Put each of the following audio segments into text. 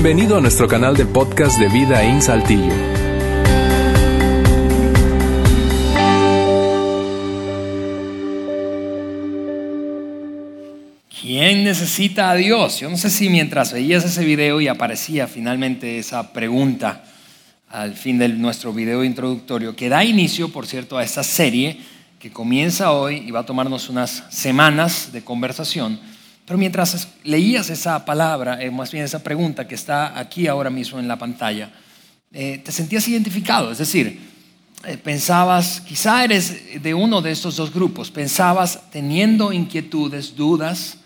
Bienvenido a nuestro canal de podcast de Vida en Saltillo. ¿Quién necesita a Dios? Yo no sé si mientras veías ese video y aparecía finalmente esa pregunta al fin de nuestro video introductorio, que da inicio, por cierto, a esta serie que comienza hoy y va a tomarnos unas semanas de conversación pero mientras leías esa palabra, eh, más bien esa pregunta que está aquí ahora mismo en la pantalla, eh, te sentías identificado, es decir, eh, pensabas, quizá eres de uno de estos dos grupos, pensabas teniendo inquietudes, dudas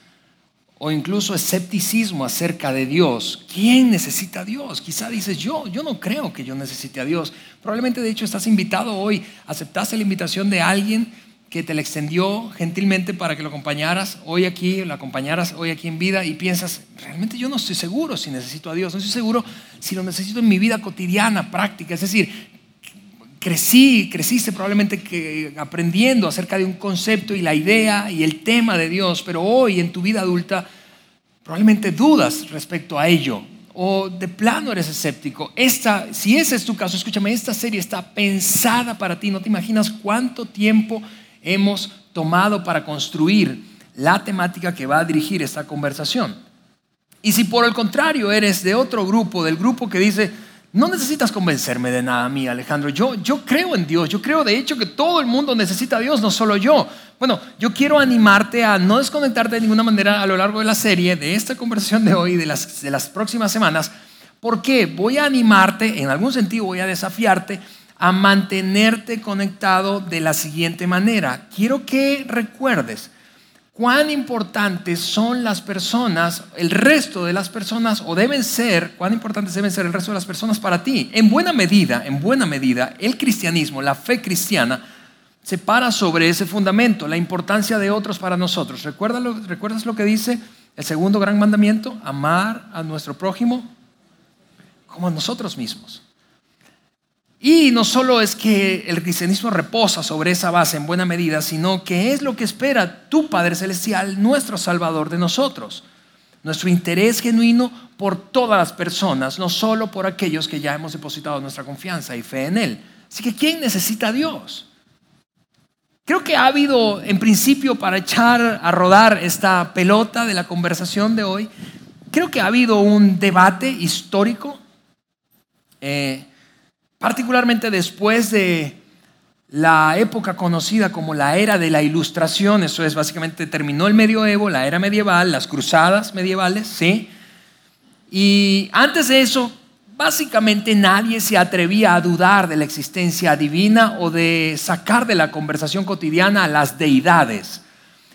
o incluso escepticismo acerca de Dios. ¿Quién necesita a Dios? Quizá dices, yo, yo no creo que yo necesite a Dios. Probablemente de hecho estás invitado hoy, aceptaste la invitación de alguien que te la extendió gentilmente para que lo acompañaras hoy aquí, lo acompañaras hoy aquí en vida y piensas, realmente yo no estoy seguro si necesito a Dios, no estoy seguro si lo necesito en mi vida cotidiana, práctica, es decir, crecí, creciste probablemente que, aprendiendo acerca de un concepto y la idea y el tema de Dios, pero hoy en tu vida adulta probablemente dudas respecto a ello o de plano eres escéptico. Esta, si ese es tu caso, escúchame, esta serie está pensada para ti, no te imaginas cuánto tiempo hemos tomado para construir la temática que va a dirigir esta conversación. Y si por el contrario eres de otro grupo, del grupo que dice, no necesitas convencerme de nada a mí, Alejandro, yo, yo creo en Dios, yo creo de hecho que todo el mundo necesita a Dios, no solo yo. Bueno, yo quiero animarte a no desconectarte de ninguna manera a lo largo de la serie, de esta conversación de hoy, de las, de las próximas semanas, porque voy a animarte, en algún sentido voy a desafiarte a mantenerte conectado de la siguiente manera. Quiero que recuerdes cuán importantes son las personas, el resto de las personas, o deben ser, cuán importantes deben ser el resto de las personas para ti. En buena medida, en buena medida, el cristianismo, la fe cristiana, se para sobre ese fundamento, la importancia de otros para nosotros. ¿Recuerdas lo que dice el segundo gran mandamiento? Amar a nuestro prójimo como a nosotros mismos. Y no solo es que el cristianismo reposa sobre esa base en buena medida, sino que es lo que espera tu Padre Celestial, nuestro Salvador de nosotros. Nuestro interés genuino por todas las personas, no solo por aquellos que ya hemos depositado nuestra confianza y fe en Él. Así que, ¿quién necesita a Dios? Creo que ha habido, en principio, para echar a rodar esta pelota de la conversación de hoy, creo que ha habido un debate histórico. Eh, particularmente después de la época conocida como la era de la ilustración, eso es básicamente terminó el medioevo, la era medieval, las cruzadas medievales, ¿sí? Y antes de eso, básicamente nadie se atrevía a dudar de la existencia divina o de sacar de la conversación cotidiana a las deidades.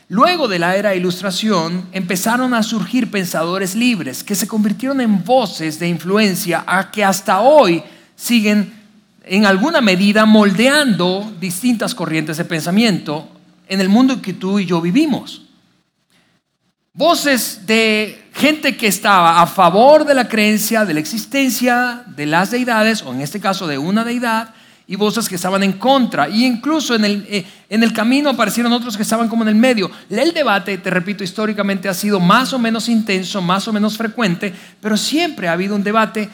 Luego de la era ilustración empezaron a surgir pensadores libres que se convirtieron en voces de influencia a que hasta hoy siguen en alguna medida moldeando distintas corrientes de pensamiento en el mundo en que tú y yo vivimos. Voces de gente que estaba a favor de la creencia, de la existencia de las deidades, o en este caso de una deidad, y voces que estaban en contra. Y incluso en el, eh, en el camino aparecieron otros que estaban como en el medio. El debate, te repito, históricamente ha sido más o menos intenso, más o menos frecuente, pero siempre ha habido un debate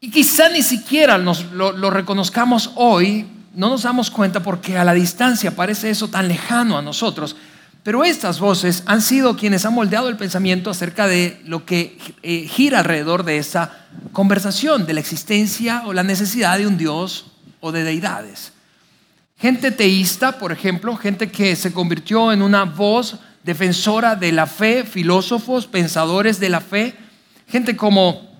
y quizá ni siquiera nos, lo, reconozcamos hoy, no nos damos cuenta porque a la distancia parece eso tan lejano a nosotros. Pero estas voces han sido quienes han moldeado el pensamiento acerca de lo que eh, gira alrededor de esa conversación, de la existencia o la necesidad de un Dios o de deidades. Gente teísta, por ejemplo, gente que se convirtió en una voz defensora de la fe, filósofos, pensadores de la fe, gente como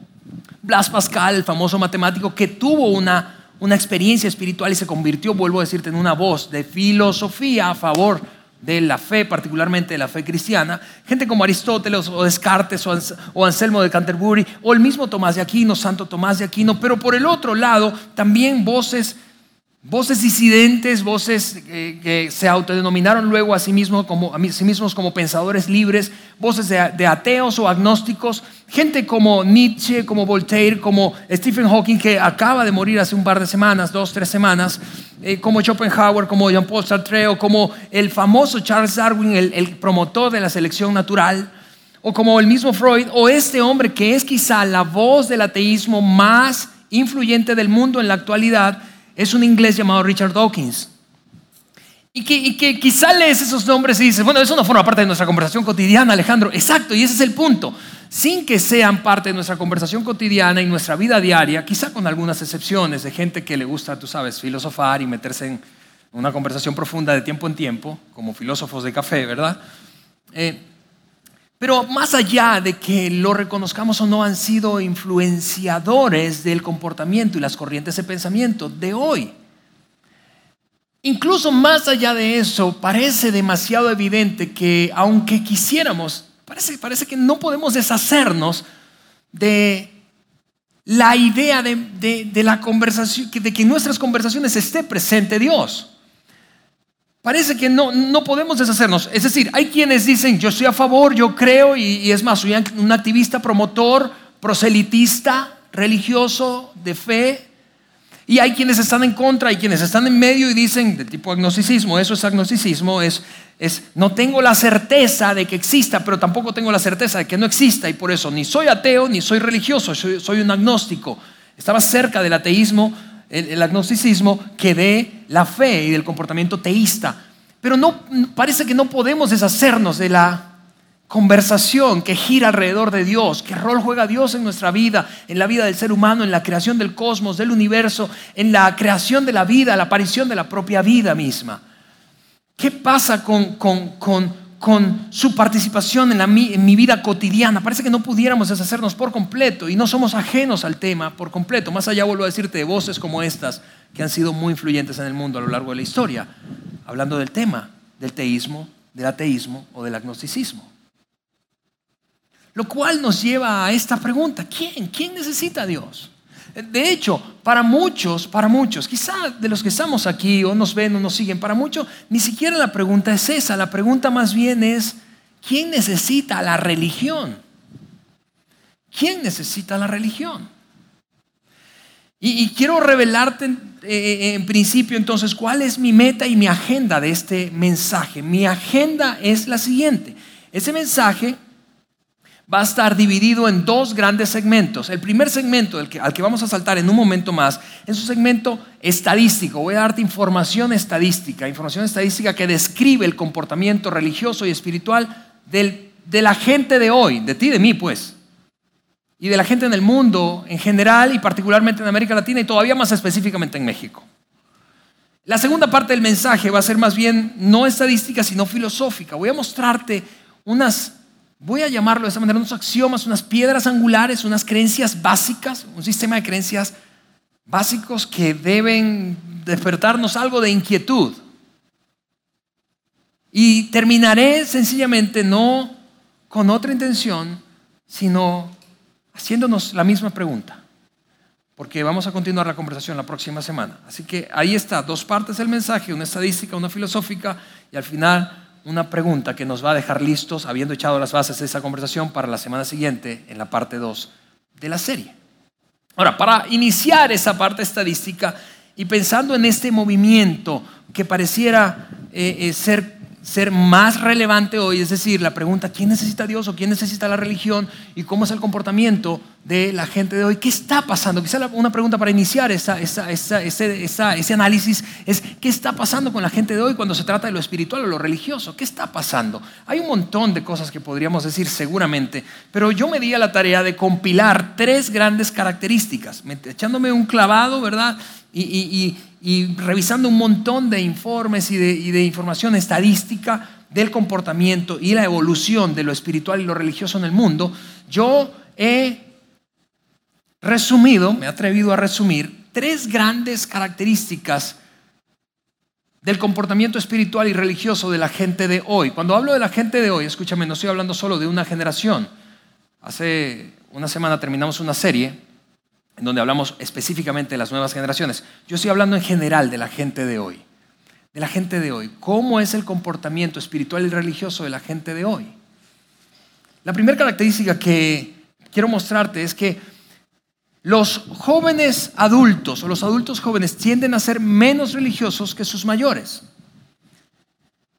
Blas Pascal, el famoso matemático, que tuvo una, una experiencia espiritual y se convirtió, vuelvo a decirte, en una voz de filosofía a favor de la fe, particularmente de la fe cristiana, gente como Aristóteles o Descartes o Anselmo de Canterbury o el mismo Tomás de Aquino, Santo Tomás de Aquino, pero por el otro lado también voces Voces disidentes, voces eh, que se autodenominaron luego a sí, mismos como, a sí mismos como pensadores libres, voces de, ateos o agnósticos, gente como Nietzsche, como Voltaire, como Stephen Hawking, que acaba de morir hace un par de semanas, dos, tres semanas, eh, como Schopenhauer, como Jean-Paul Sartre, o como el famoso Charles Darwin, el, el promotor de la selección natural, o como el mismo Freud, o este hombre que es quizá la voz del ateísmo más influyente del mundo en la actualidad, es un inglés llamado Richard Dawkins. Y que, y quizá lees esos nombres y dices, bueno, eso no forma parte de nuestra conversación cotidiana, Alejandro. Exacto, y ese es el punto. Sin que sean parte de nuestra conversación cotidiana y nuestra vida diaria, quizá con algunas excepciones de gente que le gusta, tú sabes, filosofar y meterse en una conversación profunda de tiempo en tiempo, como filósofos de café, ¿verdad? Eh, pero más allá de que lo reconozcamos o no, han sido influenciadores del comportamiento y las corrientes de pensamiento de hoy. Incluso más allá de eso, parece demasiado evidente que aunque quisiéramos, parece, parece que no podemos deshacernos de la idea de, de la conversación, de que en nuestras conversaciones esté presente Dios. Parece que no, no podemos deshacernos. Es decir, hay quienes dicen, yo estoy a favor, yo creo, y, es más, soy un activista, promotor, proselitista, religioso, de fe. Y hay quienes están en contra, hay quienes están en medio y dicen, de tipo agnosticismo, eso es agnosticismo, es, es no tengo la certeza de que exista, pero tampoco tengo la certeza de que no exista, y por eso ni soy ateo ni soy religioso, soy, soy un agnóstico. Estaba cerca del ateísmo, el, agnosticismo que de la fe y del comportamiento teísta. Pero no, parece que no podemos deshacernos de la conversación que gira alrededor de Dios, qué rol juega Dios en nuestra vida, en la vida del ser humano, en la creación del cosmos, del universo, en la creación de la vida, la aparición de la propia vida misma. ¿Qué pasa con, con, con con su participación en, mi vida cotidiana. Parece que no pudiéramos deshacernos por completo y no somos ajenos al tema por completo. Más allá vuelvo a decirte de voces como estas que han sido muy influyentes en el mundo a lo largo de la historia, hablando del tema del teísmo, del ateísmo o del agnosticismo. Lo cual nos lleva a esta pregunta, ¿quién? ¿Quién necesita a Dios? De hecho, para muchos, para muchos, quizá de los que estamos aquí o nos ven o nos siguen, para muchos ni siquiera la pregunta es esa, la pregunta más bien es, ¿quién necesita la religión? ¿Quién necesita la religión? Y, quiero revelarte eh, en principio entonces cuál es mi meta y mi agenda de este mensaje. Mi agenda es la siguiente. Ese mensaje va a estar dividido en dos grandes segmentos. El primer segmento, al que vamos a saltar en un momento más, es un segmento estadístico. Voy a darte información estadística, información estadística que describe el comportamiento religioso y espiritual de la gente de hoy, de ti, de mí, pues. Y de la gente en el mundo en general y particularmente en América Latina y todavía más específicamente en México. La segunda parte del mensaje va a ser más bien no estadística, sino filosófica. Voy a mostrarte unas voy a llamarlo de esa manera, unos axiomas, unas piedras angulares, unas creencias básicas, un sistema de creencias básicos que deben despertarnos algo de inquietud. Y terminaré sencillamente no con otra intención, sino haciéndonos la misma pregunta, porque vamos a continuar la conversación la próxima semana. Así que ahí está, dos partes del mensaje, una estadística, una filosófica, y al final una pregunta que nos va a dejar listos, habiendo echado las bases de esa conversación, para la semana siguiente, en la parte 2 de la serie. Ahora, para iniciar esa parte estadística y pensando en este movimiento que pareciera eh, eh, ser ser más relevante hoy, es decir, la pregunta, ¿quién necesita Dios o quién necesita la religión y cómo es el comportamiento de la gente de hoy? ¿Qué está pasando? Quizá una pregunta para iniciar esa, ese, análisis es, ¿qué está pasando con la gente de hoy cuando se trata de lo espiritual o lo religioso? ¿Qué está pasando? Hay un montón de cosas que podríamos decir seguramente, pero yo me di a la tarea de compilar tres grandes características, echándome un clavado, ¿verdad? y, y revisando un montón de informes y de, información estadística del comportamiento y la evolución de lo espiritual y lo religioso en el mundo, yo he resumido, me he atrevido a resumir, tres grandes características del comportamiento espiritual y religioso de la gente de hoy. Cuando hablo de la gente de hoy, escúchame, no estoy hablando solo de una generación. Hace una semana terminamos una serie en donde hablamos específicamente de las nuevas generaciones. Yo estoy hablando en general de la gente de hoy. De la gente de hoy. ¿Cómo es el comportamiento espiritual y religioso de la gente de hoy? La primera característica que quiero mostrarte es que los jóvenes adultos o los adultos jóvenes tienden a ser menos religiosos que sus mayores.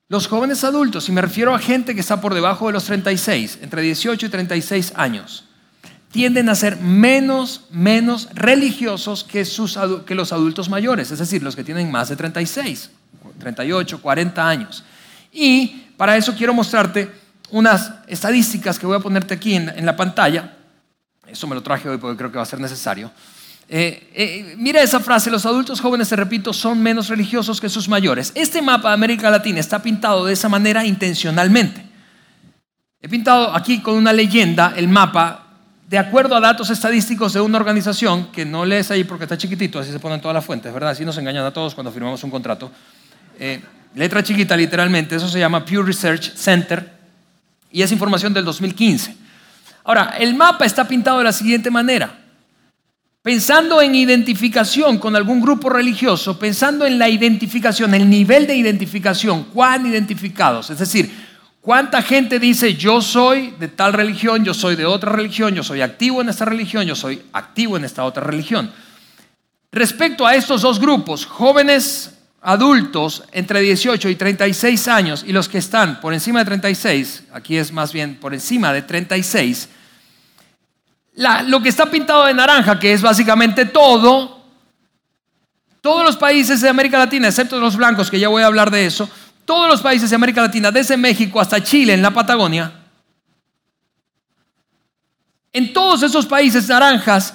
Los jóvenes adultos, y me refiero a gente que está por debajo de los 36, entre 18 y 36 años, tienden a ser menos, menos religiosos que, sus, que los adultos mayores, es decir, los que tienen más de 36, 38, 40 años. Y para eso quiero mostrarte unas estadísticas que voy a ponerte aquí en, la pantalla. Eso me lo traje hoy porque creo que va a ser necesario. Eh, eh, mira esa frase, los adultos jóvenes, te repito, son menos religiosos que sus mayores. Este mapa de América Latina está pintado de esa manera intencionalmente. He pintado aquí con una leyenda el mapa de acuerdo a datos estadísticos de una organización que no lees ahí porque está chiquitito, así se ponen todas las fuentes, ¿verdad? Así nos engañan a todos cuando firmamos un contrato. Eh, letra chiquita literalmente, eso se llama Pew Research Center y es información del 2015. Ahora, el mapa está pintado de la siguiente manera. Pensando en identificación con algún grupo religioso, pensando en la identificación, el nivel de identificación, cuán identificados, es decir, cuánta gente dice yo soy de tal religión, yo soy de otra religión, yo soy activo en esta religión, yo soy activo en esta otra religión. Respecto a estos dos grupos, jóvenes adultos entre 18 y 36 años y los que están por encima de 36, aquí es más bien por encima de 36, lo que está pintado de naranja, que es básicamente todo, todos los países de América Latina, excepto los blancos, que ya voy a hablar de eso, todos los países de América Latina, desde México hasta Chile, en la Patagonia, en todos esos países naranjas,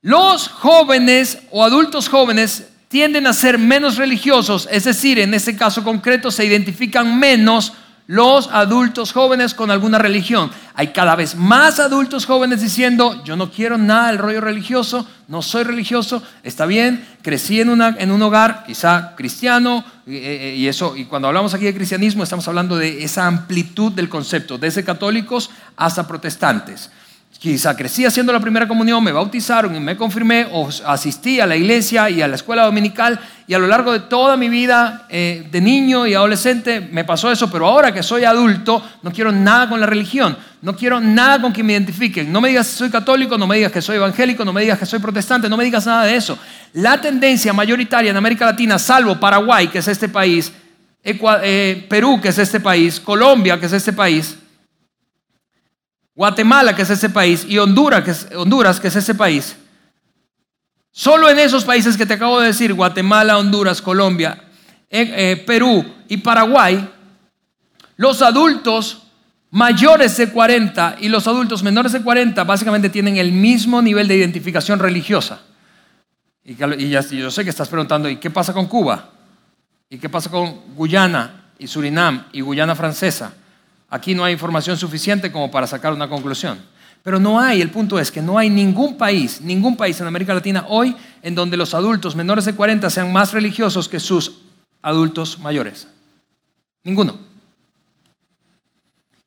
los jóvenes o adultos jóvenes tienden a ser menos religiosos, es decir, en este caso concreto se identifican menos los adultos jóvenes con alguna religión. Hay cada vez más adultos jóvenes diciendo, yo no quiero nada del rollo religioso, no soy religioso, está bien, crecí en, en un hogar quizá cristiano, eh, eh, y, eso, y cuando hablamos aquí de cristianismo estamos hablando de esa amplitud del concepto, desde católicos hasta protestantes. Quizá crecí haciendo la primera comunión, me bautizaron y me confirmé, o asistí a la iglesia y a la escuela dominical, y a lo largo de toda mi vida eh, de niño y adolescente me pasó eso, pero ahora que soy adulto no quiero nada con la religión, no quiero nada con que me identifiquen. No me digas que soy católico, no me digas que soy evangélico, no me digas que soy protestante, no me digas nada de eso. La tendencia mayoritaria en América Latina, salvo Paraguay, que es este país, eh, Perú, que es este país, Colombia, que es este país, Guatemala, que es ese país, y Honduras, que es, Honduras, que es ese país, solo en esos países que te acabo de decir, Guatemala, Honduras, Colombia, eh, eh, Perú y Paraguay, los adultos mayores de 40 y los adultos menores de 40 básicamente tienen el mismo nivel de identificación religiosa. Y, y yo sé que estás preguntando, ¿y qué pasa con Cuba? ¿Y qué pasa con Guyana y Surinam y Guyana francesa? Aquí no hay información suficiente como para sacar una conclusión. Pero no hay, el punto es que no hay ningún país, ningún país en América Latina hoy en donde los adultos menores de 40 sean más religiosos que sus adultos mayores. Ninguno.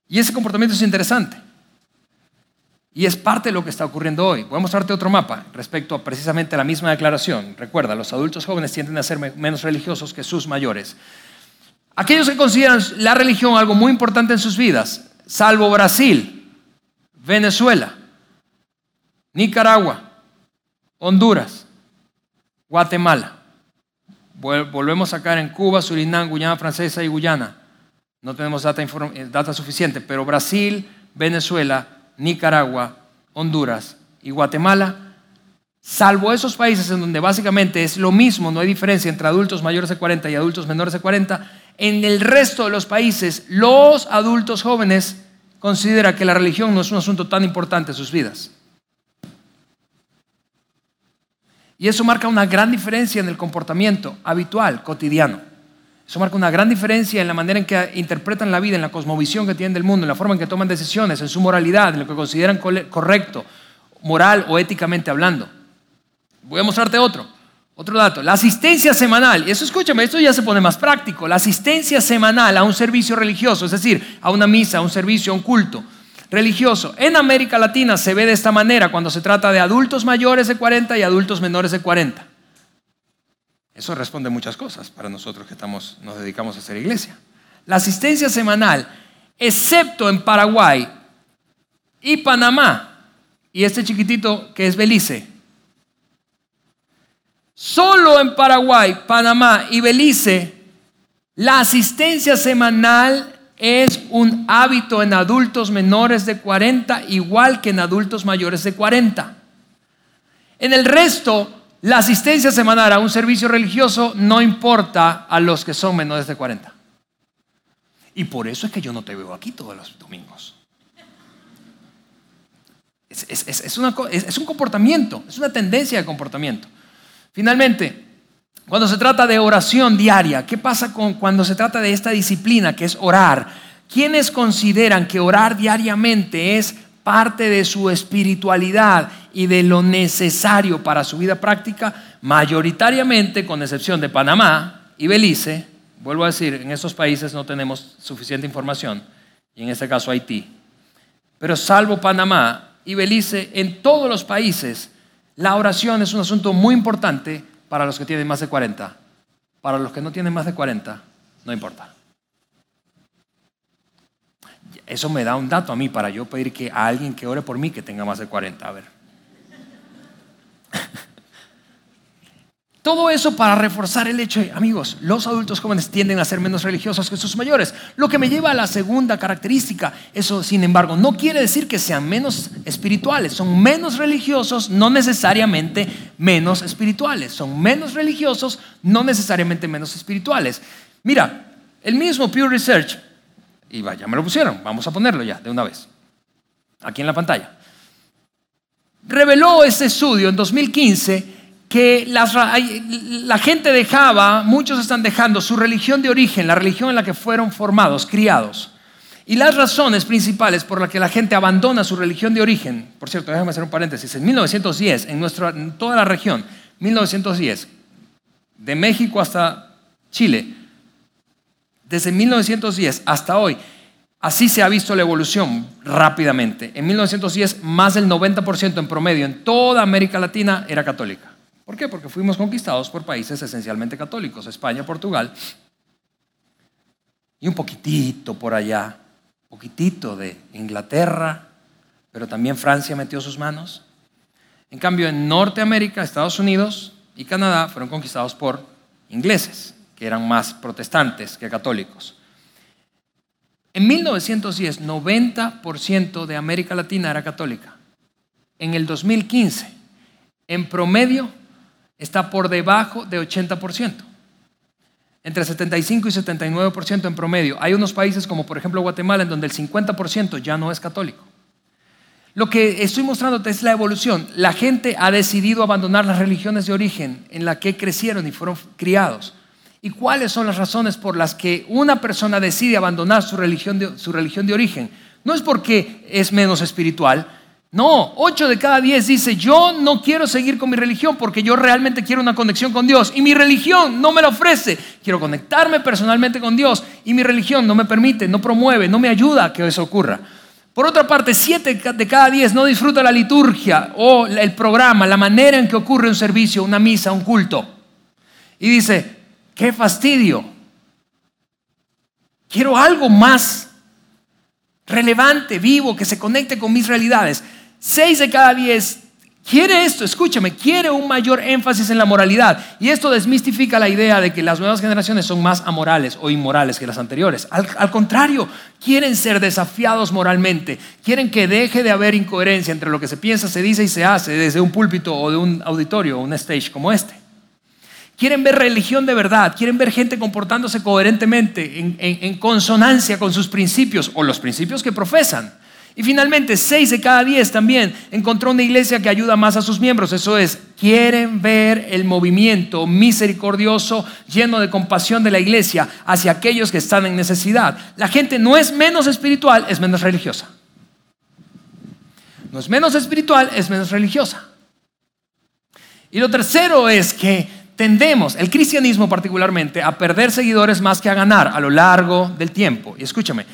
Y ese comportamiento es interesante. Y es parte de lo que está ocurriendo hoy. Voy a mostrarte otro mapa respecto a precisamente la misma declaración. Recuerda, los adultos jóvenes tienden a ser menos religiosos que sus mayores. Aquellos que consideran la religión algo muy importante en sus vidas, salvo Brasil, Venezuela, Nicaragua, Honduras, Guatemala. Volvemos a caer en Cuba, Surinam, Guyana Francesa y Guyana. No tenemos data, eh, data suficiente, pero Brasil, Venezuela, Nicaragua, Honduras y Guatemala salvo esos países en donde básicamente es lo mismo, no hay diferencia entre adultos mayores de 40 y adultos menores de 40, en el resto de los países los adultos jóvenes consideran que la religión no es un asunto tan importante en sus vidas. Y eso marca una gran diferencia en el comportamiento habitual, cotidiano. Eso marca una gran diferencia en la manera en que interpretan la vida, en la cosmovisión que tienen del mundo, en la forma en que toman decisiones, en su moralidad, en lo que consideran correcto, moral o éticamente hablando. Voy a mostrarte otro. Otro dato, la asistencia semanal, y eso escúchame, esto ya se pone más práctico, la asistencia semanal a un servicio religioso, es decir, a una misa, a un servicio, a un culto religioso, en América Latina se ve de esta manera cuando se trata de adultos mayores de 40 y adultos menores de 40. Eso responde muchas cosas para nosotros que estamos, nos dedicamos a hacer iglesia. La asistencia semanal, excepto en Paraguay y Panamá, y este chiquitito que es Belice, Solo en Paraguay, Panamá y Belice La asistencia semanal es un hábito en adultos menores de 40, igual que en adultos mayores de 40. En el resto, la asistencia semanal a un servicio religioso no importa a los que son menores de 40. Y por eso es que yo no te veo aquí todos los domingos. Es, un comportamiento, es una tendencia de comportamiento. Finalmente, cuando se trata de oración diaria, ¿qué pasa con cuando se trata de esta disciplina que es orar? ¿Quiénes consideran que orar diariamente es parte de su espiritualidad y de lo necesario para su vida práctica? Mayoritariamente, con excepción de Panamá y Belice, vuelvo a decir, en esos países no tenemos suficiente información, y en este caso Haití. Pero salvo Panamá y Belice, en todos los países, la oración es un asunto muy importante para los que tienen más de 40. Para los que no tienen más de 40, no importa. Eso me da un dato a mí para yo pedir que a alguien que ore por mí que tenga más de 40. A ver. Todo eso para reforzar el hecho de, amigos, los adultos jóvenes tienden a ser menos religiosos que sus mayores. Lo que me lleva a la segunda característica. Eso, sin embargo, no quiere decir que sean menos espirituales. Son menos religiosos, no necesariamente menos espirituales. Son menos religiosos, no necesariamente menos espirituales. Mira, el mismo Pew Research, y vaya, me lo pusieron, vamos a ponerlo ya de una vez, aquí en la pantalla. Reveló este estudio en 2015 que la gente dejaba, muchos están dejando su religión de origen, la religión en la que fueron formados, criados. Y las razones principales por las que la gente abandona su religión de origen, por cierto, déjame hacer un paréntesis, en 1910, en, nuestra, en toda la región, 1910, de México hasta Chile, desde 1910 hasta hoy, así se ha visto la evolución rápidamente. En 1910, más del 90% en promedio en toda América Latina era católica. ¿Por qué? Porque fuimos conquistados por países esencialmente católicos, España, Portugal, y un poquitito por allá, poquitito de Inglaterra, pero también Francia metió sus manos. En cambio, en Norteamérica, Estados Unidos y Canadá fueron conquistados por ingleses, que eran más protestantes que católicos. En 1910, 90% de América Latina era católica. En el 2015, en promedio, está por debajo de 80%. Entre 75 y 79% en promedio. Hay unos países como por ejemplo Guatemala en donde el 50% ya no es católico. Lo que estoy mostrándote es la evolución. La gente ha decidido abandonar las religiones de origen en la que crecieron y fueron criados. ¿Y cuáles son las razones por las que una persona decide abandonar su religión de, su religión de origen? No es porque es menos espiritual, no, 8 de cada 10 dice, yo no quiero seguir con mi religión porque yo realmente quiero una conexión con Dios y mi religión no me la ofrece. Quiero conectarme personalmente con Dios y mi religión no me permite, no promueve, no me ayuda a que eso ocurra. Por otra parte, 7 de cada 10 no disfruta la liturgia o el programa, la manera en que ocurre un servicio, una misa, un culto. Y dice, qué fastidio. Quiero algo más relevante, vivo, que se conecte con mis realidades. Seis de cada diez quiere esto, escúchame, quiere un mayor énfasis en la moralidad. Y esto desmistifica la idea de que las nuevas generaciones son más amorales o inmorales que las anteriores. Al, contrario, quieren ser desafiados moralmente. Quieren que deje de haber incoherencia entre lo que se piensa, se dice y se hace desde un púlpito o de un auditorio o un stage como este. Quieren ver religión de verdad, quieren ver gente comportándose coherentemente, en, en consonancia con sus principios o los principios que profesan. Y finalmente, seis de cada diez también encontró una iglesia que ayuda más a sus miembros. Eso es, quieren ver el movimiento misericordioso, lleno de compasión de la iglesia hacia aquellos que están en necesidad. La gente no es menos espiritual, es menos religiosa. No es menos espiritual, es menos religiosa. Y lo tercero es que tendemos, el cristianismo particularmente, a perder seguidores más que a ganar a lo largo del tiempo. Y escúchame,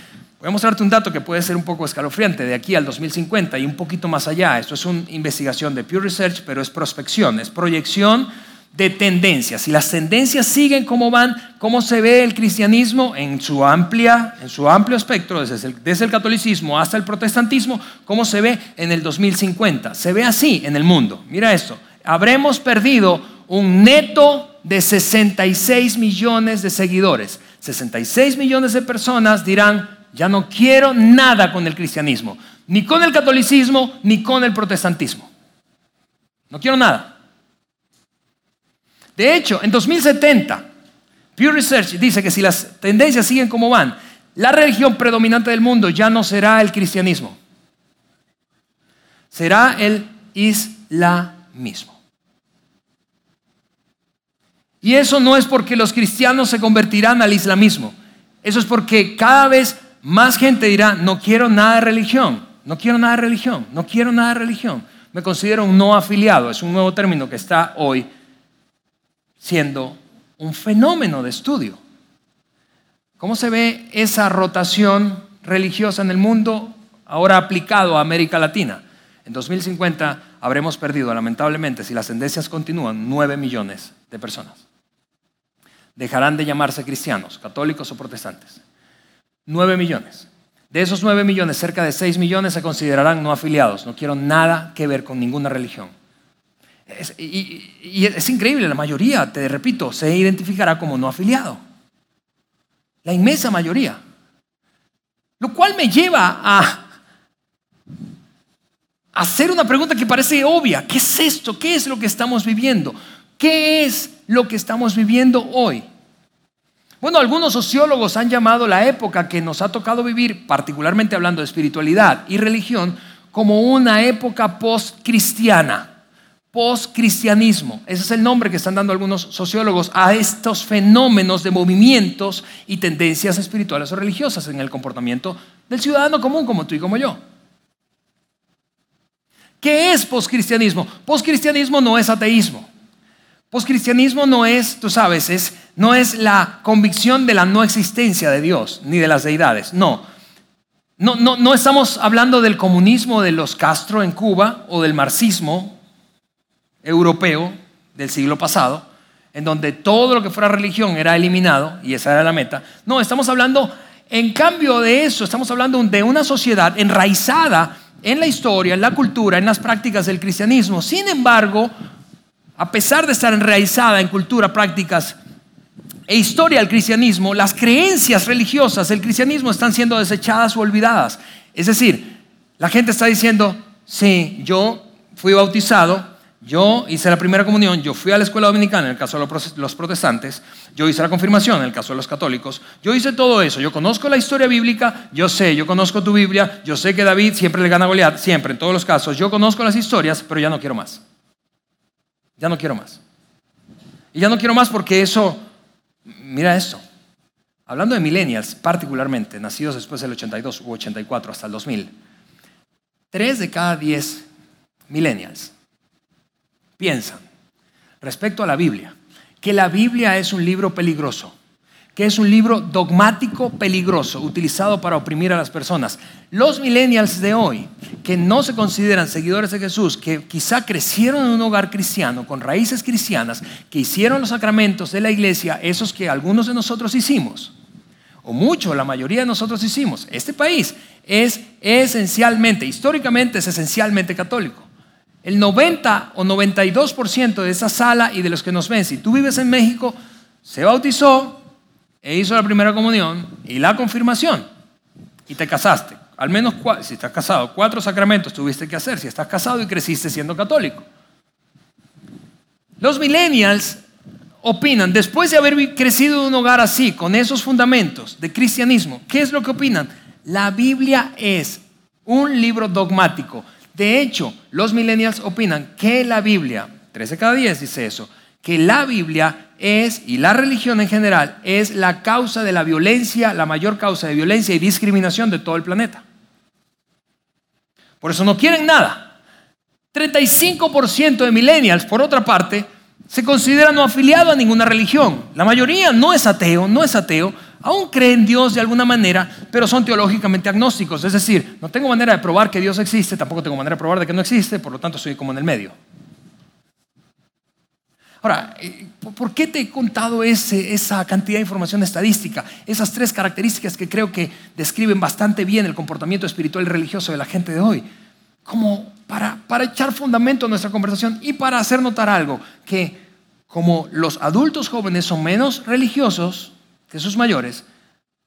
Voy a mostrarte un dato que puede ser un poco escalofriante de aquí al 2050 y un poquito más allá. Esto es una investigación de Pew Research, pero es prospección, es proyección de tendencias. Si las tendencias siguen como van, cómo se ve el cristianismo en su, amplia, en su amplio espectro, desde el, desde el catolicismo hasta el protestantismo, cómo se ve en el 2050. Se ve así en el mundo. Mira esto, habremos perdido un neto de 66 millones de seguidores. 66 millones de personas dirán, ya no quiero nada con el cristianismo, ni con el catolicismo, ni con el protestantismo. No quiero nada. De hecho, en 2070, Pew Research dice que si las tendencias siguen como van, la religión predominante del mundo ya no será el cristianismo, será el islamismo. Y eso no es porque los cristianos se convertirán al islamismo, eso es porque cada vez más gente dirá, no quiero nada de religión, no quiero nada de religión, no quiero nada de religión. Me considero un no afiliado, es un nuevo término que está hoy siendo un fenómeno de estudio. ¿Cómo se ve esa rotación religiosa en el mundo ahora aplicado a América Latina? En 2050 habremos perdido, lamentablemente, si las tendencias continúan, 9 millones de personas. Dejarán de llamarse cristianos, católicos o protestantes. 9 millones. De esos 9 millones, cerca de 6 millones se considerarán no afiliados. No quiero nada que ver con ninguna religión. y, es increíble, la mayoría, te repito, se identificará como no afiliado. La inmensa mayoría. Lo cual me lleva a hacer una pregunta que parece obvia. ¿Qué es esto? ¿Qué es lo que estamos viviendo? ¿Qué es lo que estamos viviendo hoy? Bueno, algunos sociólogos han llamado la época que nos ha tocado vivir, particularmente hablando de espiritualidad y religión, como una época post-cristiana, post-cristianismo. Ese es el nombre que están dando algunos sociólogos a estos fenómenos de movimientos y tendencias espirituales o religiosas en el comportamiento del ciudadano común como tú y como yo. ¿Qué es post-cristianismo? Post-cristianismo no es ateísmo. Poscristianismo no es, tú sabes, es, no es la convicción de la no existencia de Dios ni de las deidades. No. No, no, no estamos hablando del comunismo de los Castro en Cuba o del marxismo europeo del siglo pasado, en donde todo lo que fuera religión era eliminado y esa era la meta. No, estamos hablando, en cambio de eso, estamos hablando de una sociedad enraizada en la historia, en la cultura, en las prácticas del cristianismo. Sin embargo, a pesar de estar enraizada en cultura, prácticas e historia del cristianismo, las creencias religiosas del cristianismo están siendo desechadas o olvidadas. Es decir, la gente está diciendo, sí, yo fui bautizado, yo hice la primera comunión, yo fui a la escuela dominicana en el caso de los protestantes, yo hice la confirmación en el caso de los católicos, yo hice todo eso, yo conozco la historia bíblica, yo sé, yo conozco tu Biblia, yo sé que David siempre le gana a Goliat, siempre, en todos los casos, yo conozco las historias, pero ya no quiero más. Ya no quiero más. Y ya no quiero más porque eso, mira esto. Hablando de millennials, particularmente, nacidos después del 82 u 84 hasta el 2000, tres de cada diez millennials piensan respecto a la Biblia que la Biblia es un libro peligroso que es un libro dogmático peligroso, utilizado para oprimir a las personas. Los millennials de hoy, que no se consideran seguidores de Jesús, que quizá crecieron en un hogar cristiano, con raíces cristianas, que hicieron los sacramentos de la iglesia, esos que algunos de nosotros hicimos, o mucho, la mayoría de nosotros hicimos, este país es esencialmente, históricamente es esencialmente católico. El 90 o 92% de esa sala y de los que nos ven, si tú vives en México, se bautizó, e hizo la primera comunión y la confirmación y te casaste. Al menos, si estás casado, cuatro sacramentos tuviste que hacer si estás casado y creciste siendo católico. Los millennials opinan, después de haber crecido en un hogar así, con esos fundamentos de cristianismo, ¿qué es lo que opinan? La Biblia es un libro dogmático. De hecho, los millennials opinan que la Biblia, 13 cada 10 dice eso, que la Biblia es, y la religión en general, es la causa de la violencia, la mayor causa de violencia y discriminación de todo el planeta. Por eso no quieren nada. 35% de millennials, por otra parte, se consideran no afiliados a ninguna religión. La mayoría no es ateo, no es ateo, aún creen en Dios de alguna manera, pero son teológicamente agnósticos. Es decir, no tengo manera de probar que Dios existe, tampoco tengo manera de probar de que no existe, por lo tanto soy como en el medio. Ahora, eh, ¿por qué te he contado esa cantidad de información estadística? Esas tres características que creo que describen bastante bien el comportamiento espiritual y religioso de la gente de hoy. Como para, para echar fundamento a nuestra conversación y para hacer notar algo, que como los adultos jóvenes son menos religiosos, que sus mayores,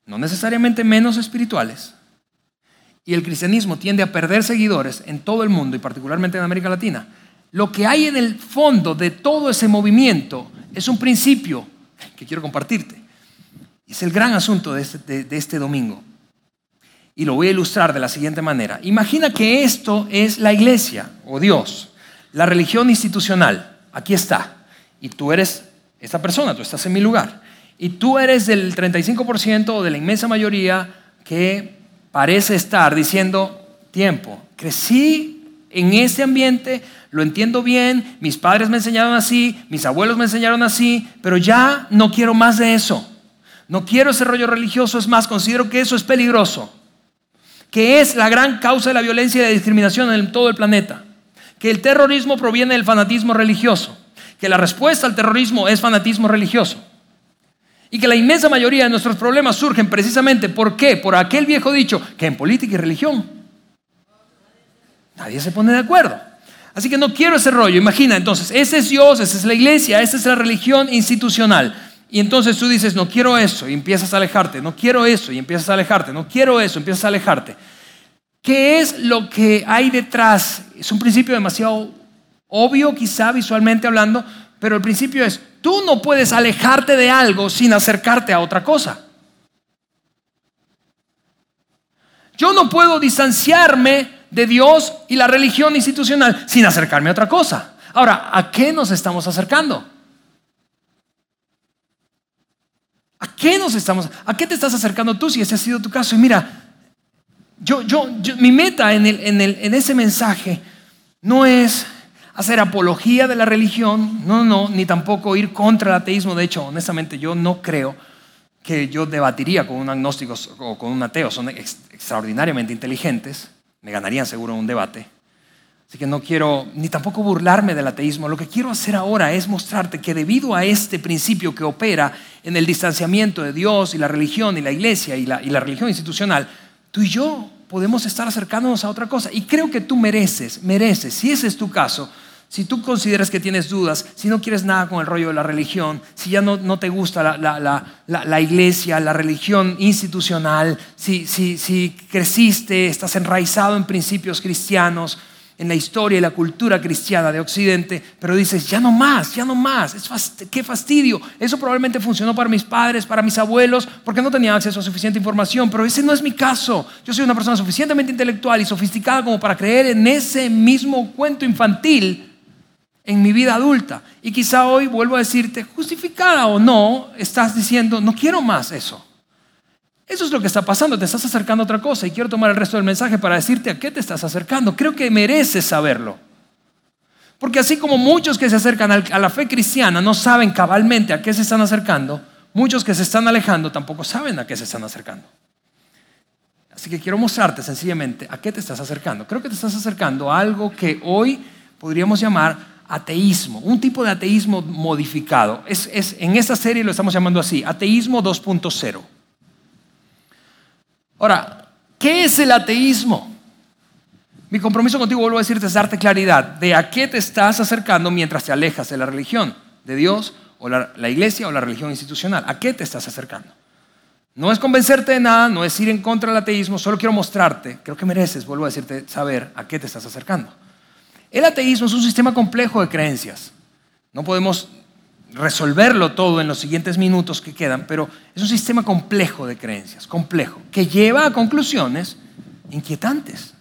no necesariamente menos espirituales, y el cristianismo tiende a perder seguidores en todo el mundo y particularmente en América Latina, lo que hay en el fondo de todo ese movimiento es un principio que quiero compartirte. Es el gran asunto de este, de este domingo. Y lo voy a ilustrar de la siguiente manera. Imagina que esto es la iglesia o Dios, la religión institucional. Aquí está. Y tú eres esta persona, tú estás en mi lugar. Y tú eres del 35% o de la inmensa mayoría que parece estar diciendo, tiempo, crecí en ese ambiente, lo entiendo bien, mis padres me enseñaron así, mis abuelos me enseñaron así, pero ya no quiero más de eso. No quiero ese rollo religioso, es más, considero que eso es peligroso, que es la gran causa de la violencia y la discriminación en todo el planeta, que el terrorismo proviene del fanatismo religioso, que la respuesta al terrorismo es fanatismo religioso. Y que la inmensa mayoría de nuestros problemas surgen precisamente, ¿por qué? Por aquel viejo dicho, que en política y religión nadie se pone de acuerdo. Así que no quiero ese rollo. Imagina, entonces, ese es Dios, esa es la iglesia, esa es la religión institucional. Y entonces tú dices, no quiero eso, y empiezas a alejarte, no quiero eso, y empiezas a alejarte, no quiero eso, empiezas a alejarte. ¿Qué es lo que hay detrás? Es un principio demasiado obvio quizá visualmente hablando, pero el principio es, tú no puedes alejarte de algo sin acercarte a otra cosa. Yo no puedo distanciarme de Dios y la religión institucional sin acercarme a otra cosa. Ahora, ¿a qué nos estamos acercando? ¿A qué nos estamos? ¿A qué te estás acercando tú si ese ha sido tu caso? Y mira, yo, yo, mi meta en, en, en ese mensaje no es hacer apología de la religión, no, no, ni tampoco ir contra el ateísmo. De hecho, honestamente, yo no creo que yo debatiría con un agnóstico o con un ateo. Son extraordinariamente inteligentes, me ganarían seguro un debate. Así que no quiero ni tampoco burlarme del ateísmo. Lo que quiero hacer ahora es mostrarte que debido a este principio que opera en el distanciamiento de Dios y la religión y la iglesia y la, y la religión institucional, tú y yo podemos estar acercándonos a otra cosa. Y creo que tú mereces, mereces, si ese es tu caso, si tú consideras que tienes dudas, si no quieres nada con el rollo de la religión, si ya no, no te gusta la, iglesia, la religión institucional, si, si, si creciste, estás enraizado en principios cristianos, en la historia y la cultura cristiana de Occidente, pero dices, ya no más, ya no más, es qué fastidio. Eso probablemente funcionó para mis padres, para mis abuelos, porque no tenían acceso a suficiente información, pero ese no es mi caso. Yo soy una persona suficientemente intelectual y sofisticada como para creer en ese mismo cuento infantil en mi vida adulta. Y quizá hoy vuelvo a decirte, justificada o no, estás diciendo, no quiero más eso. Eso es lo que está pasando, te estás acercando a otra cosa y quiero tomar el resto del mensaje para decirte a qué te estás acercando. Creo que mereces saberlo. Porque así como muchos que se acercan a la fe cristiana no saben cabalmente a qué se están acercando, muchos que se están alejando tampoco saben a qué se están acercando. Así que quiero mostrarte sencillamente a qué te estás acercando. Creo que te estás acercando a algo que hoy podríamos llamar ateísmo, un tipo de ateísmo modificado. Es, en esta serie lo estamos llamando así, ateísmo 2.0. Ahora, ¿qué es el ateísmo? Mi compromiso contigo, vuelvo a decirte, es darte claridad de a qué te estás acercando mientras te alejas de la religión, de Dios o la, la iglesia o la religión institucional. ¿A qué te estás acercando? No es convencerte de nada, no es ir en contra del ateísmo, solo quiero mostrarte, creo que mereces, vuelvo a decirte, saber a qué te estás acercando. El ateísmo es un sistema complejo de creencias. No podemos resolverlo todo en los siguientes minutos que quedan, pero es un sistema complejo de creencias, complejo, que lleva a conclusiones inquietantes,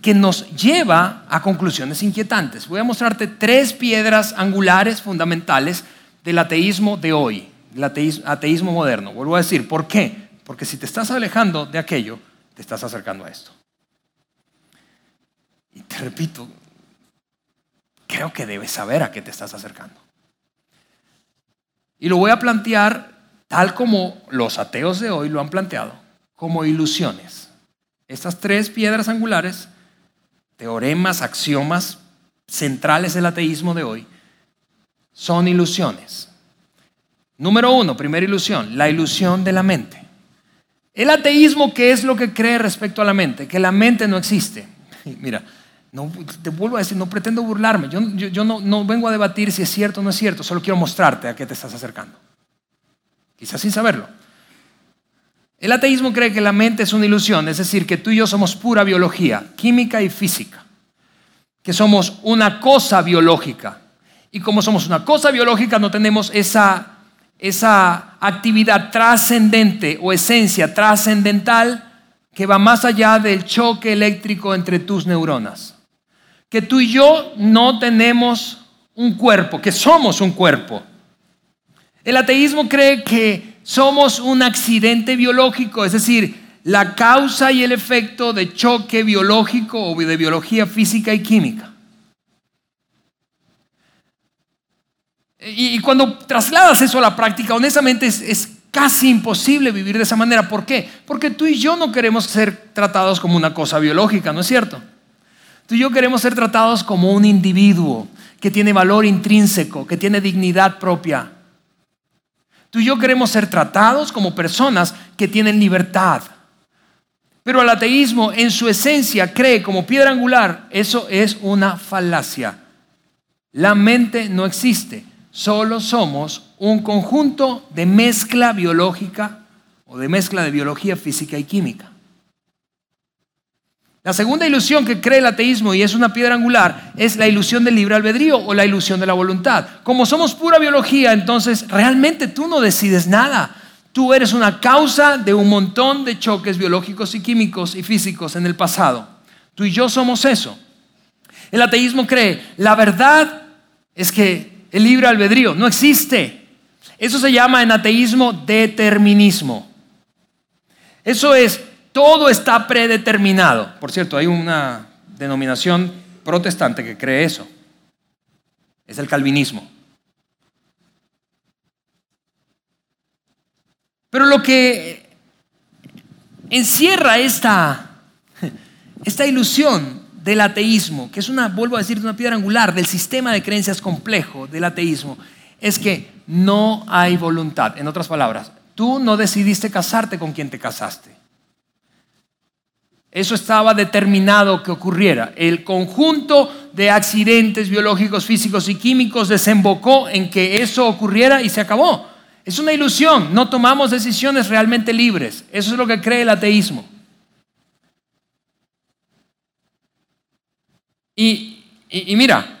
que, nos lleva a conclusiones inquietantes. Voy a mostrarte tres piedras angulares fundamentales del ateísmo de hoy, del ateísmo, ateísmo moderno. Vuelvo a decir, ¿por qué? Porque si te estás alejando de aquello, te estás acercando a esto. Y te repito, creo que debes saber a qué te estás acercando. Y lo voy a plantear tal como los ateos de hoy lo han planteado, como ilusiones. Estas tres piedras angulares, teoremas, axiomas centrales del ateísmo de hoy, son ilusiones. Número uno, primera ilusión, la ilusión de la mente. El ateísmo, ¿qué es lo que cree respecto a la mente? Que la mente no existe. Mira, no, te vuelvo a decir, no pretendo burlarme. Yo, no, vengo a debatir si es cierto o no es cierto. Solo quiero mostrarte a qué te estás acercando. quizás sin saberlo. El ateísmo cree que la mente es una ilusión, es decir, que tú y yo somos pura biología, química y física, que somos una cosa biológica. Y como somos una cosa biológica, no tenemos esa actividad trascendente o esencia trascendental que va más allá del choque eléctrico entre tus neuronas. Que tú y yo no tenemos un cuerpo, que somos un cuerpo. El ateísmo cree que somos un accidente biológico, es decir, la causa y el efecto de choque biológico o de biología física y química. Y, cuando trasladas eso a la práctica, honestamente es, casi imposible vivir de esa manera. ¿Por qué? Porque tú y yo no queremos ser tratados como una cosa biológica, ¿no es cierto? Tú y yo queremos ser tratados como un individuo que tiene valor intrínseco, que tiene dignidad propia. Tú y yo queremos ser tratados como personas que tienen libertad. Pero el ateísmo en su esencia cree como piedra angular, eso es una falacia. La mente no existe, solo somos un conjunto de mezcla biológica o de mezcla de biología física y química. La segunda ilusión que cree el ateísmo y es una piedra angular es la ilusión del libre albedrío o la ilusión de la voluntad. Como somos pura biología, entonces realmente tú no decides nada. Tú eres una causa de un montón de choques biológicos y químicos y físicos en el pasado. Tú y yo somos eso. El ateísmo cree, la verdad es que el libre albedrío no existe. Eso se llama en ateísmo determinismo. Eso es, todo está predeterminado. Por cierto, hay una denominación protestante que cree eso. Es el calvinismo. Pero lo que encierra esta, esta ilusión del ateísmo, que es una, vuelvo a decir, una piedra angular del sistema de creencias complejo del ateísmo, es que no hay voluntad. En otras palabras, tú no decidiste casarte con quien te casaste. Eso estaba determinado que ocurriera. El conjunto de accidentes biológicos, físicos y químicos desembocó en que eso ocurriera y se acabó. Es una ilusión. No tomamos decisiones realmente libres. Eso es lo que cree el ateísmo. Y, mira,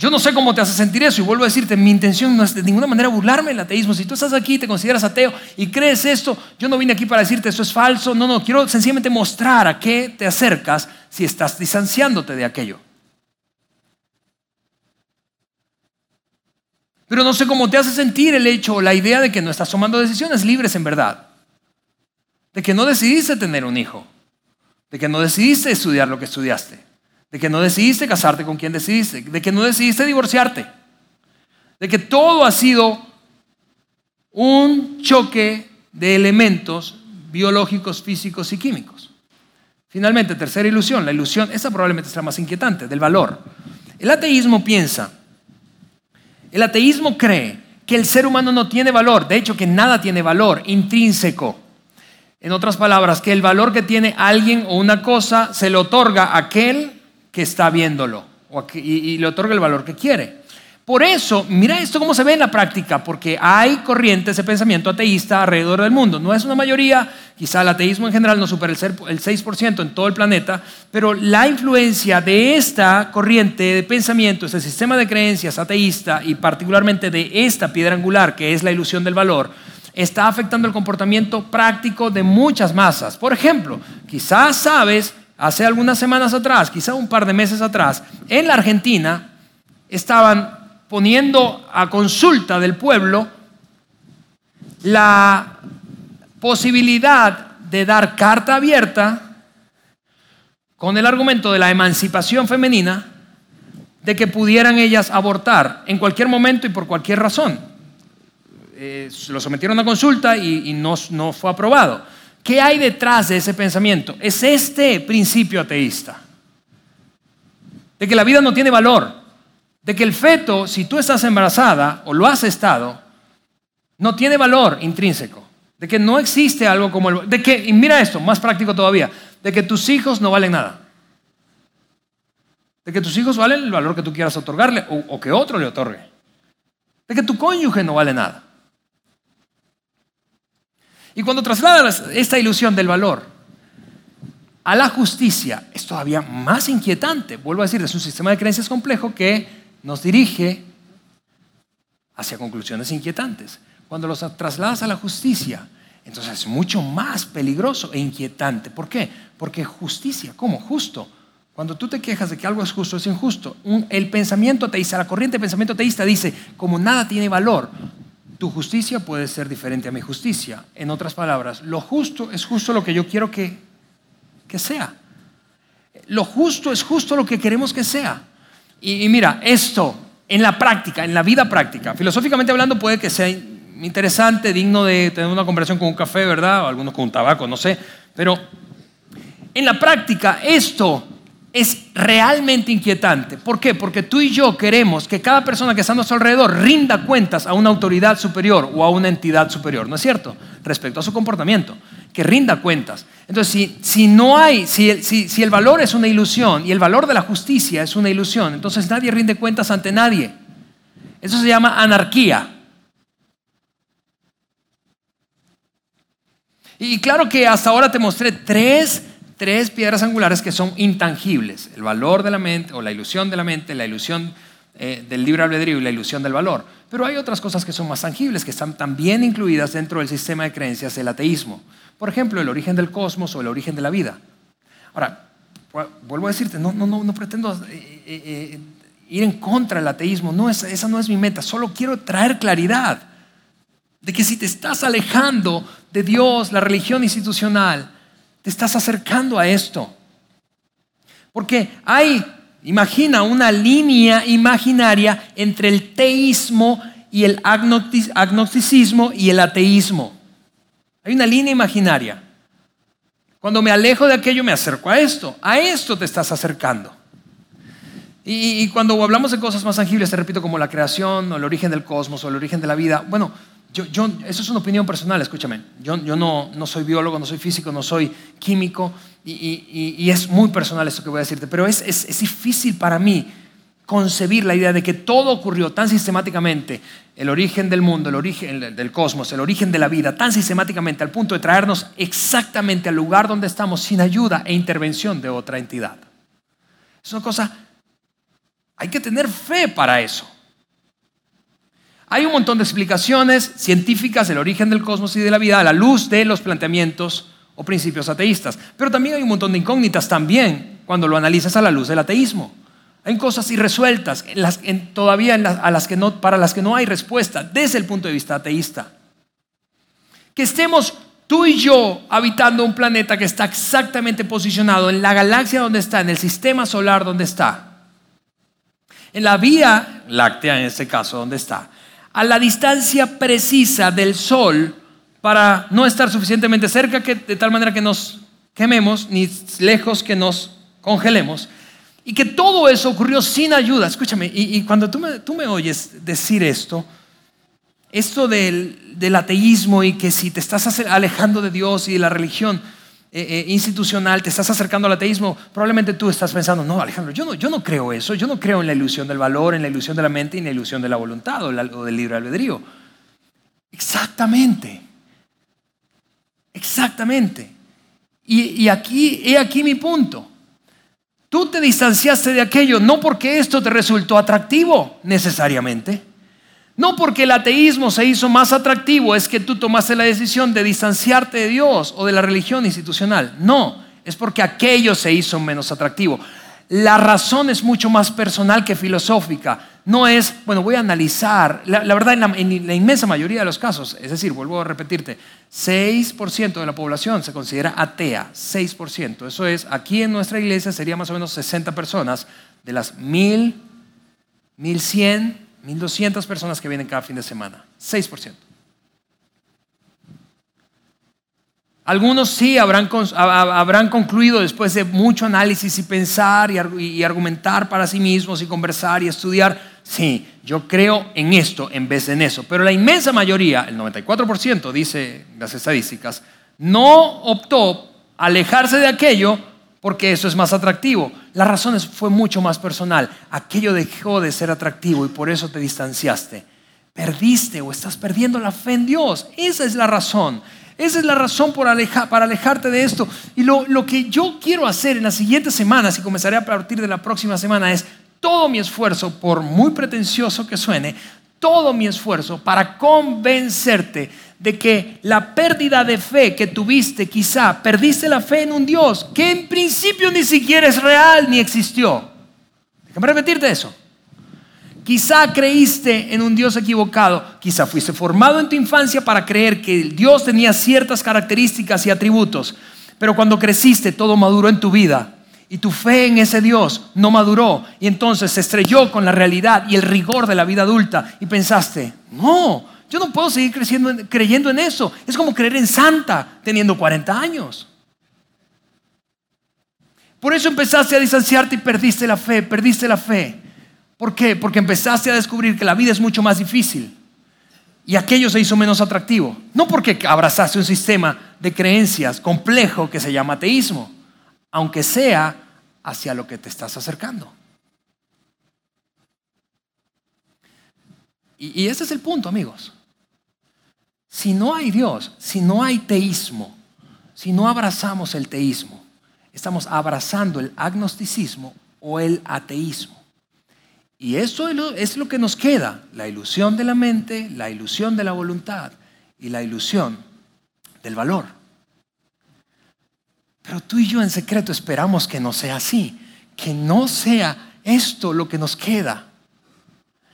yo no sé cómo te hace sentir eso y vuelvo a decirte, mi intención no es de ninguna manera burlarme del ateísmo. Si tú estás aquí te consideras ateo y crees esto, yo no vine aquí para decirte eso es falso. No, no, quiero sencillamente mostrar a qué te acercas si estás distanciándote de aquello. Pero no sé cómo te hace sentir el hecho o la idea de que no estás tomando decisiones libres en verdad. De que no decidiste tener un hijo. De que no decidiste estudiar lo que estudiaste de que no decidiste casarte con quien decidiste, de que no decidiste divorciarte, de que todo ha sido un choque de elementos biológicos, físicos y químicos. Finalmente, tercera ilusión, la ilusión, esa probablemente la más inquietante, del valor. El ateísmo piensa, el ateísmo cree que el ser humano no tiene valor, de hecho que nada tiene valor intrínseco. En otras palabras, que el valor que tiene alguien o una cosa se le otorga a aquel que está viéndolo y, le otorga el valor que quiere. Por eso, mira esto cómo se ve en la práctica, porque hay corrientes de pensamiento ateísta alrededor del mundo. No es una mayoría, quizá el ateísmo en general no supera el 6% en todo el planeta, pero la influencia de esta corriente de pensamiento, este sistema de creencias ateísta y particularmente de esta piedra angular que es la ilusión del valor, está afectando el comportamiento práctico de muchas masas. Por ejemplo, quizás sabes hace algunas semanas atrás, quizá un par de meses atrás, en la Argentina estaban poniendo a consulta del pueblo la posibilidad de dar carta abierta con el argumento de la emancipación femenina, de que pudieran ellas abortar en cualquier momento y por cualquier razón. Eh, lo sometieron a consulta y, no, no fue aprobado. ¿Qué hay detrás de ese pensamiento? Es este principio ateísta. De que la vida no tiene valor. De que el feto, si tú estás embarazada o lo has estado, no tiene valor intrínseco. De que no existe algo como el... De que, y mira esto, más práctico todavía, de que tus hijos no valen nada. De que tus hijos valen el valor que tú quieras otorgarle o, o que otro le otorgue. De que tu cónyuge no vale nada. Y cuando trasladas esta ilusión del valor a la justicia, es todavía más inquietante. Vuelvo a decir, es un sistema de creencias complejo que nos dirige hacia conclusiones inquietantes. Cuando los trasladas a la justicia, entonces es mucho más peligroso e inquietante. ¿Por qué? Porque justicia, ¿cómo? Justo. Cuando tú te quejas de que algo es justo, es injusto. el pensamiento ateísta, la corriente de pensamiento ateísta dice, como nada tiene valor, tu justicia puede ser diferente a mi justicia. En otras palabras, lo justo es justo lo que yo quiero que, que sea. Lo justo es justo lo que queremos que sea. y mira, esto en la práctica, en la vida práctica, filosóficamente hablando puede que sea interesante, digno de tener una conversación con un café, ¿verdad? O algunos con un tabaco, no sé. Pero en la práctica esto es realmente inquietante. ¿Por qué? Porque tú y yo queremos que cada persona que está a nuestro alrededor rinda cuentas a una autoridad superior o a una entidad superior, ¿no es cierto? Respecto a su comportamiento, que rinda cuentas. Entonces, si, no hay, si, si el valor es una ilusión y el valor de la justicia es una ilusión, entonces nadie rinde cuentas ante nadie. Eso se llama anarquía. Y claro que hasta ahora te mostré tres, tres piedras angulares que son intangibles. El valor de la mente o la ilusión de la mente, la ilusión eh, del libre albedrío y la ilusión del valor. Pero hay otras cosas que son más tangibles, que están también incluidas dentro del sistema de creencias del ateísmo. Por ejemplo, el origen del cosmos o el origen de la vida. Ahora, vuelvo a decirte, no, no, no, no pretendo eh, eh, ir en contra del ateísmo, no, esa no es mi meta, solo quiero traer claridad de que si te estás alejando de Dios, la religión institucional, te estás acercando a esto. Porque hay, imagina, una línea imaginaria entre el teísmo y el agnosticismo y el ateísmo. Hay una línea imaginaria. Cuando me alejo de aquello me acerco a esto. A esto te estás acercando. Y, cuando hablamos de cosas más tangibles, te repito, como la creación o el origen del cosmos o el origen de la vida, bueno, yo, eso es una opinión personal, escúchame. Yo, yo no, no, soy biólogo, no soy físico, no soy químico y, y, es muy personal esto que voy a decirte, pero es, es, es, difícil para mí concebir la idea de que todo ocurrió tan sistemáticamente, el origen del mundo, el origen del cosmos, el origen de la vida, tan sistemáticamente al punto de traernos exactamente al lugar donde estamos sin ayuda e intervención de otra entidad. Es una cosa, hay que tener fe para eso. Hay un montón de explicaciones científicas del origen del cosmos y de la vida a la luz de los planteamientos o principios ateístas. Pero también hay un montón de incógnitas también cuando lo analizas a la luz del ateísmo. Hay cosas irresueltas todavía a las que no, para las que no hay respuesta desde el punto de vista ateísta. Que estemos tú y yo habitando un planeta que está exactamente posicionado en la galaxia donde está, en el sistema solar donde está, en la vía láctea en este caso donde está, a la distancia precisa del Sol para no estar suficientemente cerca que, de tal manera que nos quememos, ni lejos que nos congelemos. Y que todo eso ocurrió sin ayuda. Escúchame, y, cuando tú me, tú me, oyes decir esto, esto del, del ateísmo y que si te estás alejando de Dios y de la religión, eh, eh, institucional, te estás acercando al ateísmo, probablemente tú estás pensando, no, Alejandro, yo no, creo eso, yo no creo en la ilusión del valor, en la ilusión de la mente y en la ilusión de la voluntad o, del libre albedrío. Exactamente. Exactamente. Y, y aquí, he aquí mi punto. Tú te distanciaste de aquello no porque esto te resultó atractivo necesariamente. No porque el ateísmo se hizo más atractivo, es que tú tomaste la decisión de distanciarte de Dios o de la religión institucional. No, es porque aquello se hizo menos atractivo. La razón es mucho más personal que filosófica. No es, bueno, voy a analizar, la, verdad en la, en la, inmensa mayoría de los casos, es decir, vuelvo a repetirte, 6% de la población se considera atea, 6%. Eso es, aquí en nuestra iglesia sería más o menos 60 personas de las 1000, 1100 1.200 personas que vienen cada fin de semana, 6%. Algunos sí habrán, habrán, concluido después de mucho análisis y pensar y, argumentar para sí mismos y conversar y estudiar, sí, yo creo en esto en vez de en eso. Pero la inmensa mayoría, el 94%, dice las estadísticas, no optó alejarse de aquello porque eso es más atractivo. La razón fue mucho más personal. Aquello dejó de ser atractivo y por eso te distanciaste. Perdiste o estás perdiendo la fe en Dios. Esa es la razón. Esa es la razón por para alejarte de esto. Y lo, lo que yo quiero hacer en las siguientes semanas, y comenzaré a partir de la próxima semana, es todo mi esfuerzo, por muy pretencioso que suene, todo mi esfuerzo para convencerte de que la pérdida de fe que tuviste, quizá perdiste la fe en un Dios que en principio ni siquiera es real ni existió. Déjame repetirte eso. Quizá creíste en un Dios equivocado, quizá fuiste formado en tu infancia para creer que el Dios tenía ciertas características y atributos, pero cuando creciste todo maduró en tu vida y tu fe en ese Dios no maduró y entonces se estrelló con la realidad y el rigor de la vida adulta y pensaste, no, yo no puedo seguir creyendo en eso. Es como creer en Santa teniendo 40 años. Por eso empezaste a distanciarte y perdiste la fe, perdiste la fe. ¿Por qué? Porque empezaste a descubrir que la vida es mucho más difícil y aquello se hizo menos atractivo. No porque abrazaste un sistema de creencias complejo que se llama ateísmo aunque sea hacia lo que te estás acercando. Y, ese es el punto, amigos. Si no hay Dios, si no hay teísmo, si no abrazamos el teísmo, estamos abrazando el agnosticismo o el ateísmo. Y eso es lo que nos queda, la ilusión de la mente, la ilusión de la voluntad y la ilusión del valor. Pero tú y yo en secreto esperamos que no sea así, que no sea esto lo que nos queda.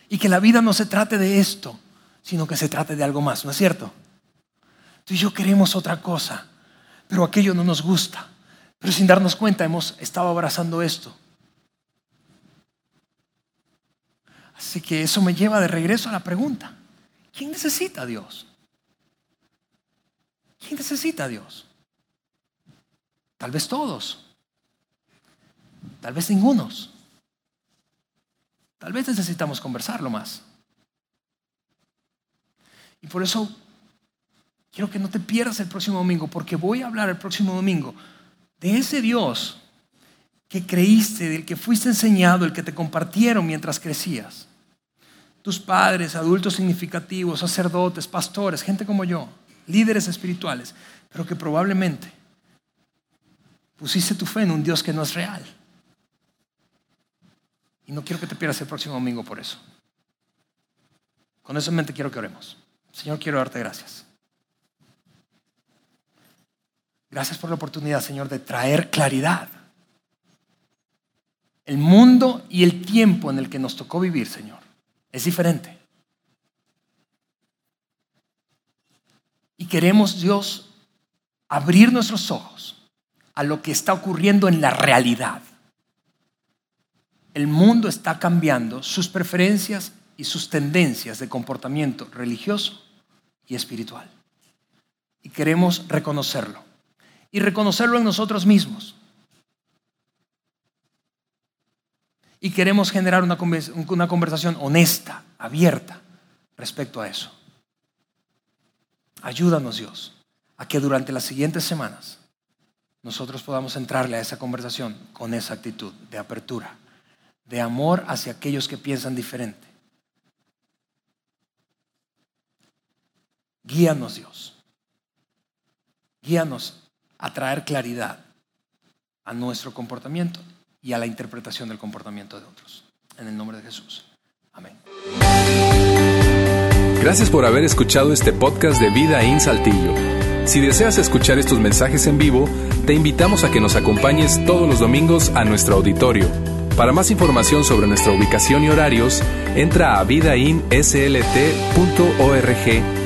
Y que la vida no se trate de esto, sino que se trate de algo más, ¿no es cierto? Tú y yo queremos otra cosa, pero aquello no nos gusta. Pero sin darnos cuenta hemos estado abrazando esto. Así que eso me lleva de regreso a la pregunta. ¿Quién necesita a Dios? ¿Quién necesita a Dios? Tal vez todos. Tal vez ningunos. Tal vez necesitamos conversarlo más. Y por eso quiero que no te pierdas el próximo domingo, porque voy a hablar el próximo domingo de ese Dios que creíste, del que fuiste enseñado, el que te compartieron mientras crecías. Tus padres, adultos significativos, sacerdotes, pastores, gente como yo, líderes espirituales, pero que probablemente Pusiste tu fe en un Dios que no es real. Y no quiero que te pierdas el próximo domingo por eso. Con eso en mente quiero que oremos. Señor, quiero darte gracias. Gracias por la oportunidad, Señor, de traer claridad. El mundo y el tiempo en el que nos tocó vivir, Señor, es diferente. Y queremos, Dios, abrir nuestros ojos a lo que está ocurriendo en la realidad. El mundo está cambiando sus preferencias y sus tendencias de comportamiento religioso y espiritual. Y queremos reconocerlo. Y reconocerlo en nosotros mismos. Y queremos generar una conversación honesta, abierta respecto a eso. Ayúdanos Dios a que durante las siguientes semanas nosotros podamos entrarle a esa conversación con esa actitud de apertura, de amor hacia aquellos que piensan diferente. Guíanos Dios. Guíanos a traer claridad a nuestro comportamiento y a la interpretación del comportamiento de otros. En el nombre de Jesús. Amén. Gracias por haber escuchado este podcast de Vida en Saltillo. Si deseas escuchar estos mensajes en vivo, te invitamos a que nos acompañes todos los domingos a nuestro auditorio. Para más información sobre nuestra ubicación y horarios, entra a vidainslt.org